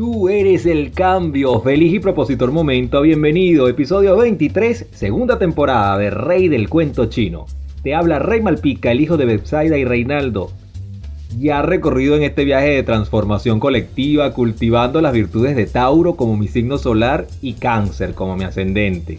Tú eres el cambio, feliz y propositor momento, bienvenido, episodio 23, segunda temporada de Rey del Cuento Chino. Te habla Rey Malpica, el hijo de Bethsaida y Reinaldo. Ya recorrido en este viaje de transformación colectiva, cultivando las virtudes de Tauro como mi signo solar y Cáncer como mi ascendente.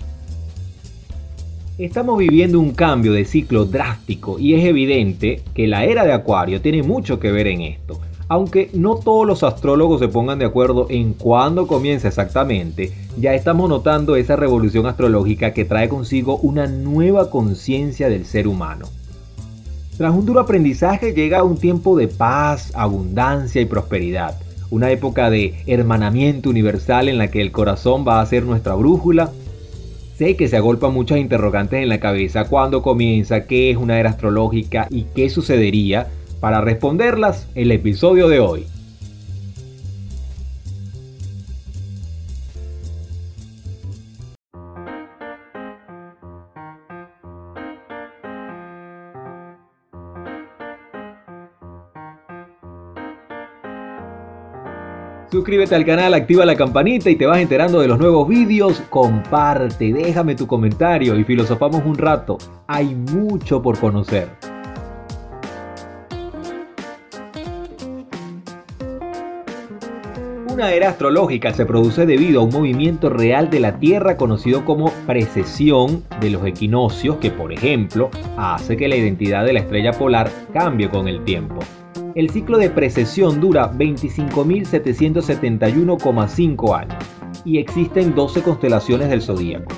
Estamos viviendo un cambio de ciclo drástico y es evidente que la era de Acuario tiene mucho que ver en esto. Aunque no todos los astrólogos se pongan de acuerdo en cuándo comienza exactamente, ya estamos notando esa revolución astrológica que trae consigo una nueva conciencia del ser humano. Tras un duro aprendizaje llega un tiempo de paz, abundancia y prosperidad, una época de hermanamiento universal en la que el corazón va a ser nuestra brújula Sé que se agolpan muchas interrogantes en la cabeza cuando comienza, qué es una era astrológica y qué sucedería. Para responderlas, el episodio de hoy. Suscríbete al canal, activa la campanita y te vas enterando de los nuevos vídeos. Comparte, déjame tu comentario y filosofamos un rato. Hay mucho por conocer. Una era astrológica se produce debido a un movimiento real de la Tierra conocido como precesión de los equinoccios que, por ejemplo, hace que la identidad de la estrella polar cambie con el tiempo. El ciclo de precesión dura 25.771,5 años y existen 12 constelaciones del zodíaco.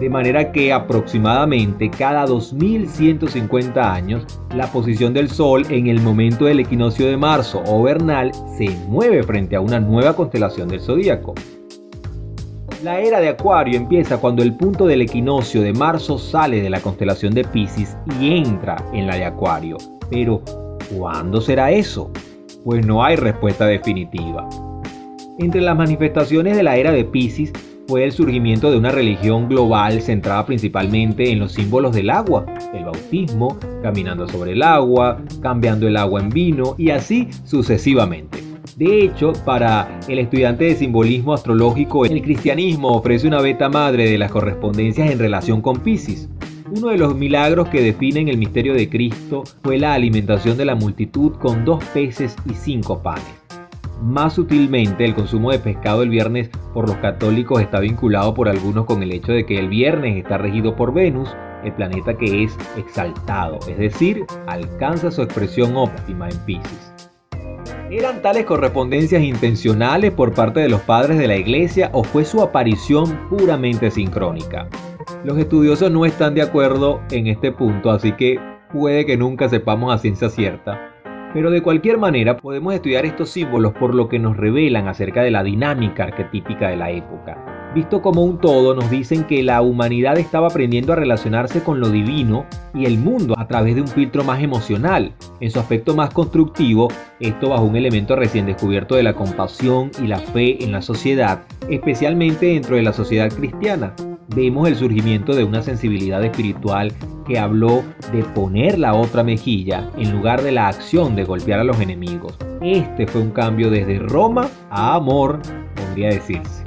De manera que aproximadamente cada 2150 años, la posición del Sol en el momento del equinoccio de marzo o vernal se mueve frente a una nueva constelación del zodíaco. La era de Acuario empieza cuando el punto del equinoccio de marzo sale de la constelación de Pisces y entra en la de Acuario. Pero, ¿Cuándo será eso? Pues no hay respuesta definitiva. Entre las manifestaciones de la era de Pisces fue el surgimiento de una religión global centrada principalmente en los símbolos del agua, el bautismo, caminando sobre el agua, cambiando el agua en vino y así sucesivamente. De hecho, para el estudiante de simbolismo astrológico, el cristianismo ofrece una beta madre de las correspondencias en relación con Pisces, uno de los milagros que definen el misterio de Cristo fue la alimentación de la multitud con dos peces y cinco panes. Más sutilmente, el consumo de pescado el viernes por los católicos está vinculado por algunos con el hecho de que el viernes está regido por Venus, el planeta que es exaltado, es decir, alcanza su expresión óptima en Pisces. ¿Eran tales correspondencias intencionales por parte de los padres de la iglesia o fue su aparición puramente sincrónica? Los estudiosos no están de acuerdo en este punto, así que puede que nunca sepamos a ciencia cierta. Pero de cualquier manera podemos estudiar estos símbolos por lo que nos revelan acerca de la dinámica arquetípica de la época. Visto como un todo, nos dicen que la humanidad estaba aprendiendo a relacionarse con lo divino y el mundo a través de un filtro más emocional. En su aspecto más constructivo, esto bajo un elemento recién descubierto de la compasión y la fe en la sociedad, especialmente dentro de la sociedad cristiana vemos el surgimiento de una sensibilidad espiritual que habló de poner la otra mejilla en lugar de la acción de golpear a los enemigos. Este fue un cambio desde Roma a amor, podría decirse.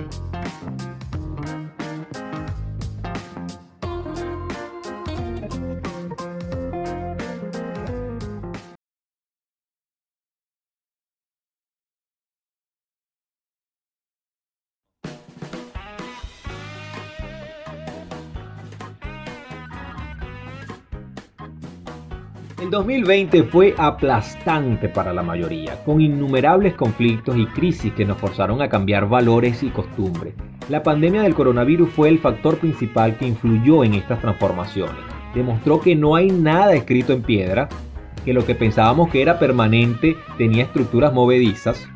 El 2020 fue aplastante para la mayoría, con innumerables conflictos y crisis que nos forzaron a cambiar valores y costumbres. La pandemia del coronavirus fue el factor principal que influyó en estas transformaciones. Demostró que no hay nada escrito en piedra, que lo que pensábamos que era permanente tenía estructuras movedizas,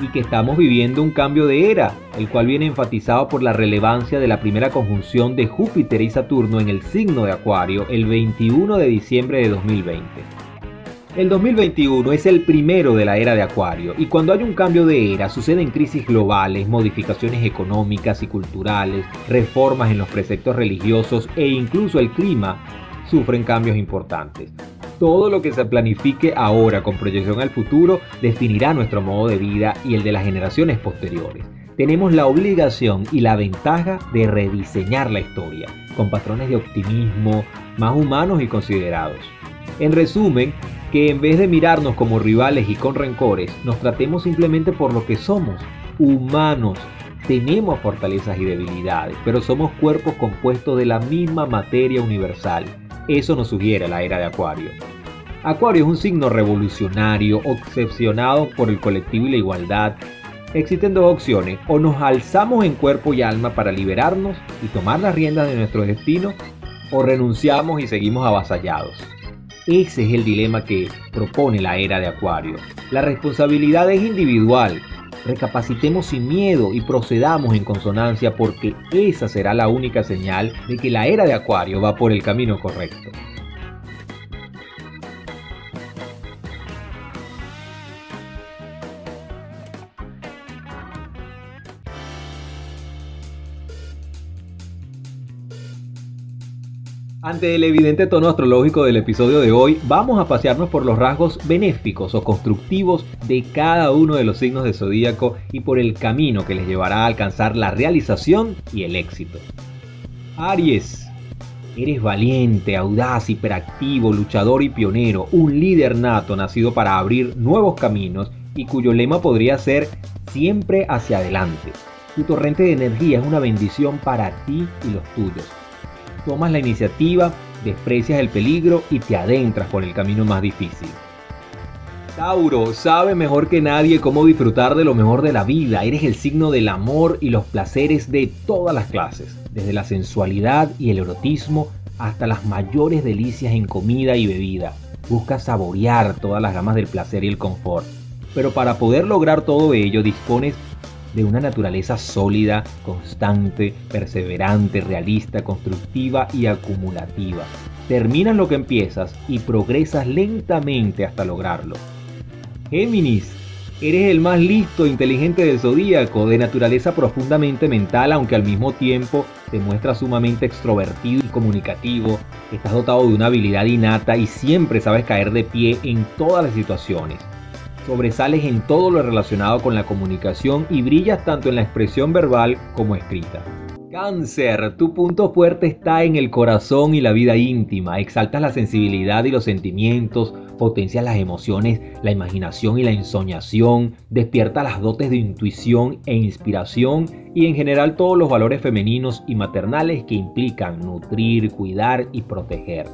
y que estamos viviendo un cambio de era, el cual viene enfatizado por la relevancia de la primera conjunción de Júpiter y Saturno en el signo de Acuario el 21 de diciembre de 2020. El 2021 es el primero de la era de Acuario y cuando hay un cambio de era suceden crisis globales, modificaciones económicas y culturales, reformas en los preceptos religiosos e incluso el clima sufren cambios importantes. Todo lo que se planifique ahora con proyección al futuro definirá nuestro modo de vida y el de las generaciones posteriores. Tenemos la obligación y la ventaja de rediseñar la historia, con patrones de optimismo más humanos y considerados. En resumen, que en vez de mirarnos como rivales y con rencores, nos tratemos simplemente por lo que somos, humanos. Tenemos fortalezas y debilidades, pero somos cuerpos compuestos de la misma materia universal. Eso nos sugiere la era de Acuario. Acuario es un signo revolucionario, obsesionado por el colectivo y la igualdad. Existen dos opciones, o nos alzamos en cuerpo y alma para liberarnos y tomar las riendas de nuestro destino, o renunciamos y seguimos avasallados. Ese es el dilema que propone la era de Acuario. La responsabilidad es individual. Recapacitemos sin miedo y procedamos en consonancia porque esa será la única señal de que la era de Acuario va por el camino correcto. Ante el evidente tono astrológico del episodio de hoy, vamos a pasearnos por los rasgos benéficos o constructivos de cada uno de los signos de zodíaco y por el camino que les llevará a alcanzar la realización y el éxito. Aries, eres valiente, audaz, hiperactivo, luchador y pionero, un líder nato nacido para abrir nuevos caminos y cuyo lema podría ser siempre hacia adelante. Tu torrente de energía es una bendición para ti y los tuyos tomas la iniciativa, desprecias el peligro y te adentras por el camino más difícil. Tauro, sabe mejor que nadie cómo disfrutar de lo mejor de la vida. Eres el signo del amor y los placeres de todas las clases, desde la sensualidad y el erotismo hasta las mayores delicias en comida y bebida. Buscas saborear todas las gamas del placer y el confort. Pero para poder lograr todo ello dispones de una naturaleza sólida, constante, perseverante, realista, constructiva y acumulativa. Terminas lo que empiezas y progresas lentamente hasta lograrlo. Géminis, eres el más listo e inteligente del zodíaco, de naturaleza profundamente mental, aunque al mismo tiempo te muestras sumamente extrovertido y comunicativo. Estás dotado de una habilidad innata y siempre sabes caer de pie en todas las situaciones sobresales en todo lo relacionado con la comunicación y brillas tanto en la expresión verbal como escrita. Cáncer, tu punto fuerte está en el corazón y la vida íntima. Exaltas la sensibilidad y los sentimientos, potencias las emociones, la imaginación y la ensoñación, despierta las dotes de intuición e inspiración y en general todos los valores femeninos y maternales que implican nutrir, cuidar y proteger.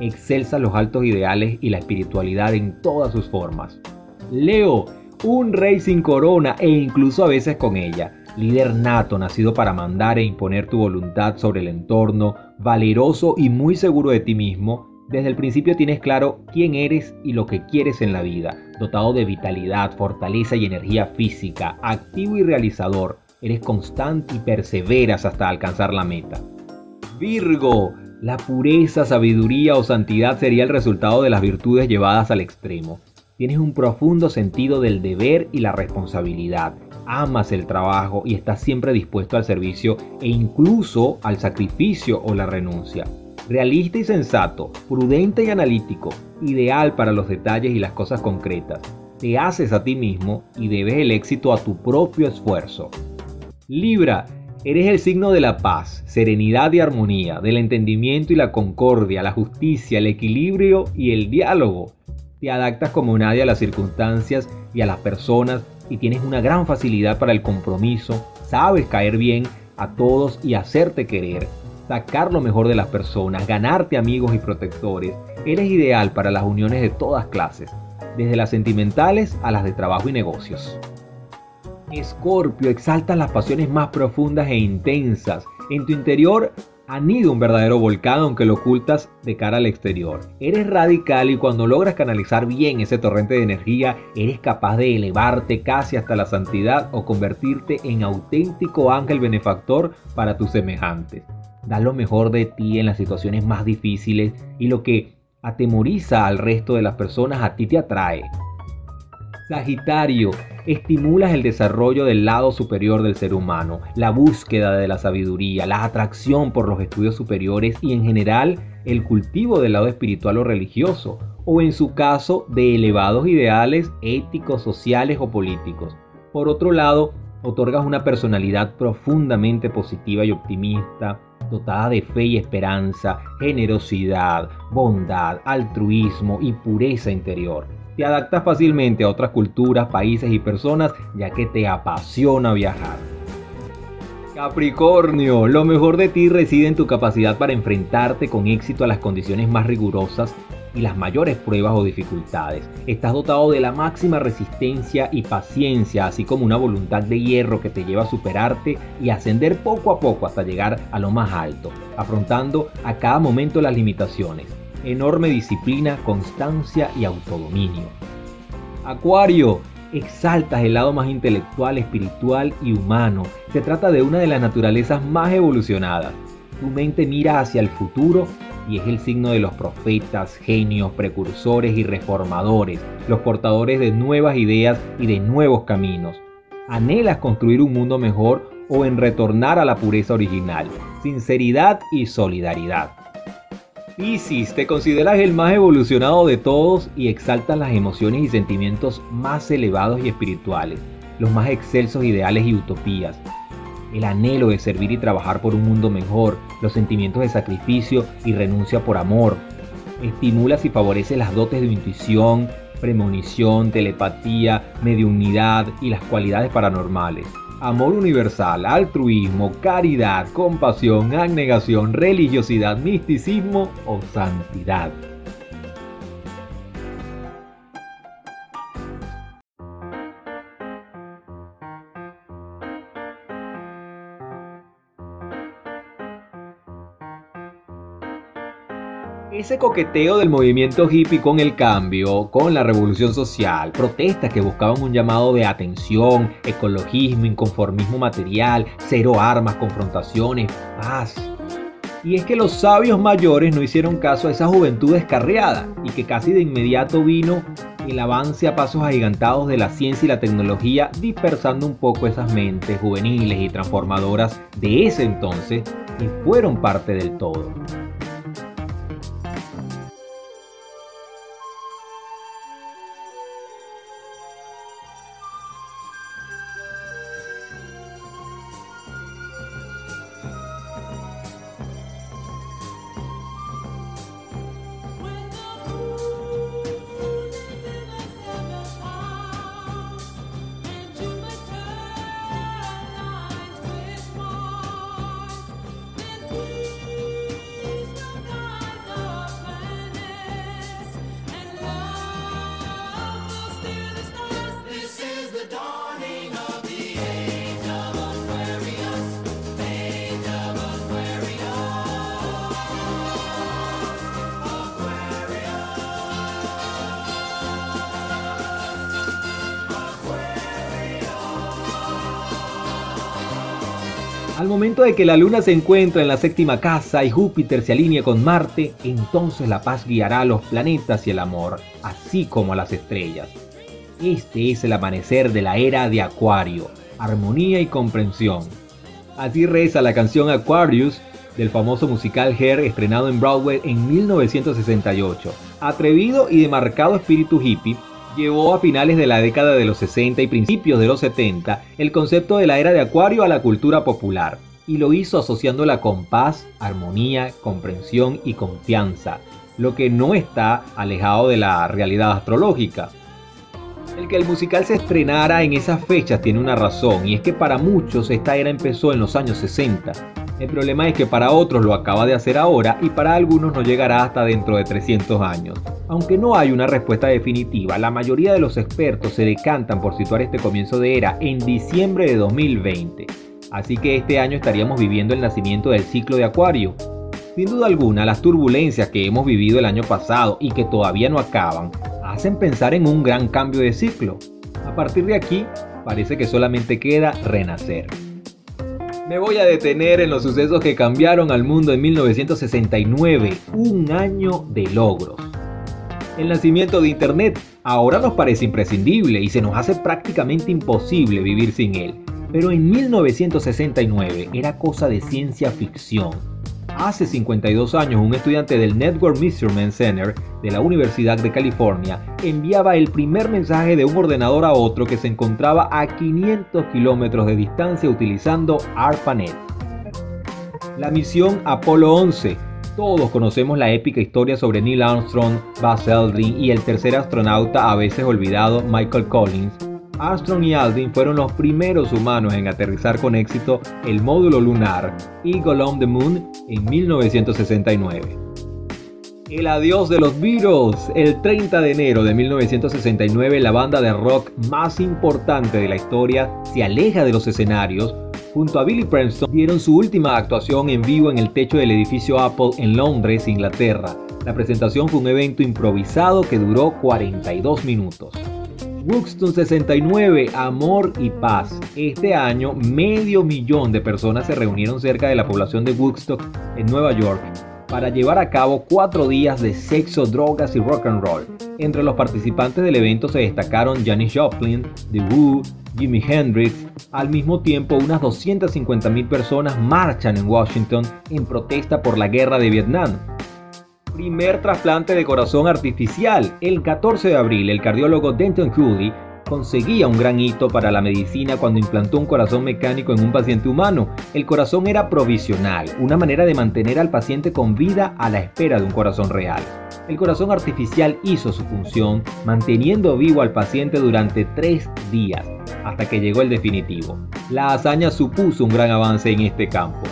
Excelsa los altos ideales y la espiritualidad en todas sus formas. Leo, un rey sin corona e incluso a veces con ella. Líder nato, nacido para mandar e imponer tu voluntad sobre el entorno, valeroso y muy seguro de ti mismo, desde el principio tienes claro quién eres y lo que quieres en la vida, dotado de vitalidad, fortaleza y energía física, activo y realizador, eres constante y perseveras hasta alcanzar la meta. Virgo, la pureza, sabiduría o santidad sería el resultado de las virtudes llevadas al extremo. Tienes un profundo sentido del deber y la responsabilidad. Amas el trabajo y estás siempre dispuesto al servicio e incluso al sacrificio o la renuncia. Realista y sensato, prudente y analítico, ideal para los detalles y las cosas concretas. Te haces a ti mismo y debes el éxito a tu propio esfuerzo. Libra, Eres el signo de la paz, serenidad y armonía, del entendimiento y la concordia, la justicia, el equilibrio y el diálogo. Te adaptas como nadie a las circunstancias y a las personas y tienes una gran facilidad para el compromiso, sabes caer bien a todos y hacerte querer, sacar lo mejor de las personas, ganarte amigos y protectores. Eres ideal para las uniones de todas clases, desde las sentimentales a las de trabajo y negocios. Escorpio, exaltas las pasiones más profundas e intensas. En tu interior anida un verdadero volcán aunque lo ocultas de cara al exterior. Eres radical y cuando logras canalizar bien ese torrente de energía, eres capaz de elevarte casi hasta la santidad o convertirte en auténtico ángel benefactor para tus semejantes. Da lo mejor de ti en las situaciones más difíciles y lo que atemoriza al resto de las personas a ti te atrae. Sagitario, estimulas el desarrollo del lado superior del ser humano, la búsqueda de la sabiduría, la atracción por los estudios superiores y en general el cultivo del lado espiritual o religioso, o en su caso de elevados ideales éticos, sociales o políticos. Por otro lado, otorgas una personalidad profundamente positiva y optimista, dotada de fe y esperanza, generosidad, bondad, altruismo y pureza interior te adaptas fácilmente a otras culturas, países y personas ya que te apasiona viajar. Capricornio, lo mejor de ti reside en tu capacidad para enfrentarte con éxito a las condiciones más rigurosas y las mayores pruebas o dificultades. Estás dotado de la máxima resistencia y paciencia, así como una voluntad de hierro que te lleva a superarte y ascender poco a poco hasta llegar a lo más alto, afrontando a cada momento las limitaciones enorme disciplina, constancia y autodominio. Acuario, exaltas el lado más intelectual, espiritual y humano. Se trata de una de las naturalezas más evolucionadas. Tu mente mira hacia el futuro y es el signo de los profetas, genios, precursores y reformadores, los portadores de nuevas ideas y de nuevos caminos. Anhelas construir un mundo mejor o en retornar a la pureza original, sinceridad y solidaridad. Piscis, te consideras el más evolucionado de todos y exaltas las emociones y sentimientos más elevados y espirituales, los más excelsos ideales y utopías. El anhelo de servir y trabajar por un mundo mejor, los sentimientos de sacrificio y renuncia por amor. Estimulas y favoreces las dotes de intuición, premonición, telepatía, mediunidad y las cualidades paranormales amor universal, altruismo, caridad, compasión, abnegación, religiosidad, misticismo o santidad. Ese coqueteo del movimiento hippie con el cambio, con la revolución social, protestas que buscaban un llamado de atención, ecologismo, inconformismo material, cero armas, confrontaciones, paz. Y es que los sabios mayores no hicieron caso a esa juventud descarriada y que casi de inmediato vino el avance a pasos agigantados de la ciencia y la tecnología dispersando un poco esas mentes juveniles y transformadoras de ese entonces y fueron parte del todo. Momento de que la luna se encuentra en la séptima casa y Júpiter se alinea con Marte, entonces la paz guiará a los planetas y el amor, así como a las estrellas. Este es el amanecer de la era de Acuario, armonía y comprensión. Así reza la canción Aquarius del famoso musical Hair estrenado en Broadway en 1968. Atrevido y de marcado espíritu hippie, llevó a finales de la década de los 60 y principios de los 70 el concepto de la era de Acuario a la cultura popular, y lo hizo asociándola con paz, armonía, comprensión y confianza, lo que no está alejado de la realidad astrológica. El que el musical se estrenara en esas fechas tiene una razón, y es que para muchos esta era empezó en los años 60, el problema es que para otros lo acaba de hacer ahora y para algunos no llegará hasta dentro de 300 años. Aunque no hay una respuesta definitiva, la mayoría de los expertos se decantan por situar este comienzo de era en diciembre de 2020. Así que este año estaríamos viviendo el nacimiento del ciclo de Acuario. Sin duda alguna, las turbulencias que hemos vivido el año pasado y que todavía no acaban, hacen pensar en un gran cambio de ciclo. A partir de aquí, parece que solamente queda renacer. Me voy a detener en los sucesos que cambiaron al mundo en 1969, un año de logros. El nacimiento de Internet Ahora nos parece imprescindible y se nos hace prácticamente imposible vivir sin él. Pero en 1969 era cosa de ciencia ficción. Hace 52 años, un estudiante del Network Measurement Center de la Universidad de California enviaba el primer mensaje de un ordenador a otro que se encontraba a 500 kilómetros de distancia utilizando ARPANET. La misión Apolo 11 todos conocemos la épica historia sobre Neil Armstrong, Buzz Aldrin y el tercer astronauta a veces olvidado Michael Collins. Armstrong y Aldrin fueron los primeros humanos en aterrizar con éxito el módulo lunar Eagle on the Moon en 1969. El adiós de los Beatles. El 30 de enero de 1969 la banda de rock más importante de la historia se aleja de los escenarios junto a Billy Preston, dieron su última actuación en vivo en el techo del edificio Apple en Londres, Inglaterra. La presentación fue un evento improvisado que duró 42 minutos. Woodstock 69, Amor y Paz. Este año, medio millón de personas se reunieron cerca de la población de Woodstock en Nueva York para llevar a cabo cuatro días de sexo, drogas y rock and roll. Entre los participantes del evento se destacaron Janis Joplin, The Who, Jimi Hendrix. Al mismo tiempo, unas 250.000 personas marchan en Washington en protesta por la guerra de Vietnam. Primer trasplante de corazón artificial. El 14 de abril, el cardiólogo Denton Cooley conseguía un gran hito para la medicina cuando implantó un corazón mecánico en un paciente humano. El corazón era provisional, una manera de mantener al paciente con vida a la espera de un corazón real. El corazón artificial hizo su función, manteniendo vivo al paciente durante tres días, hasta que llegó el definitivo. La hazaña supuso un gran avance en este campo.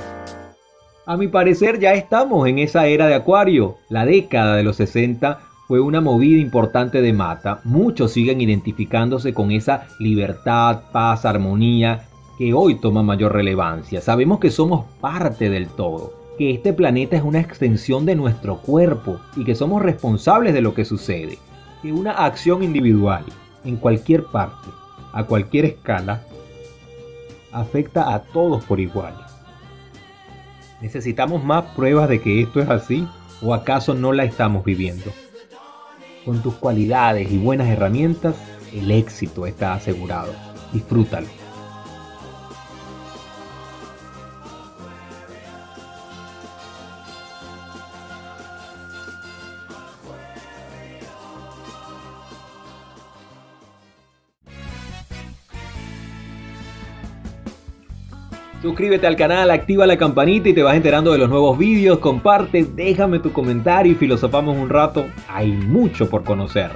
A mi parecer ya estamos en esa era de Acuario. La década de los 60 fue una movida importante de Mata. Muchos siguen identificándose con esa libertad, paz, armonía que hoy toma mayor relevancia. Sabemos que somos parte del todo, que este planeta es una extensión de nuestro cuerpo y que somos responsables de lo que sucede. Que una acción individual en cualquier parte, a cualquier escala, afecta a todos por igual. ¿Necesitamos más pruebas de que esto es así o acaso no la estamos viviendo? Con tus cualidades y buenas herramientas, el éxito está asegurado. Disfrútalo. Suscríbete al canal, activa la campanita y te vas enterando de los nuevos vídeos. Comparte, déjame tu comentario y filosofamos un rato. Hay mucho por conocer.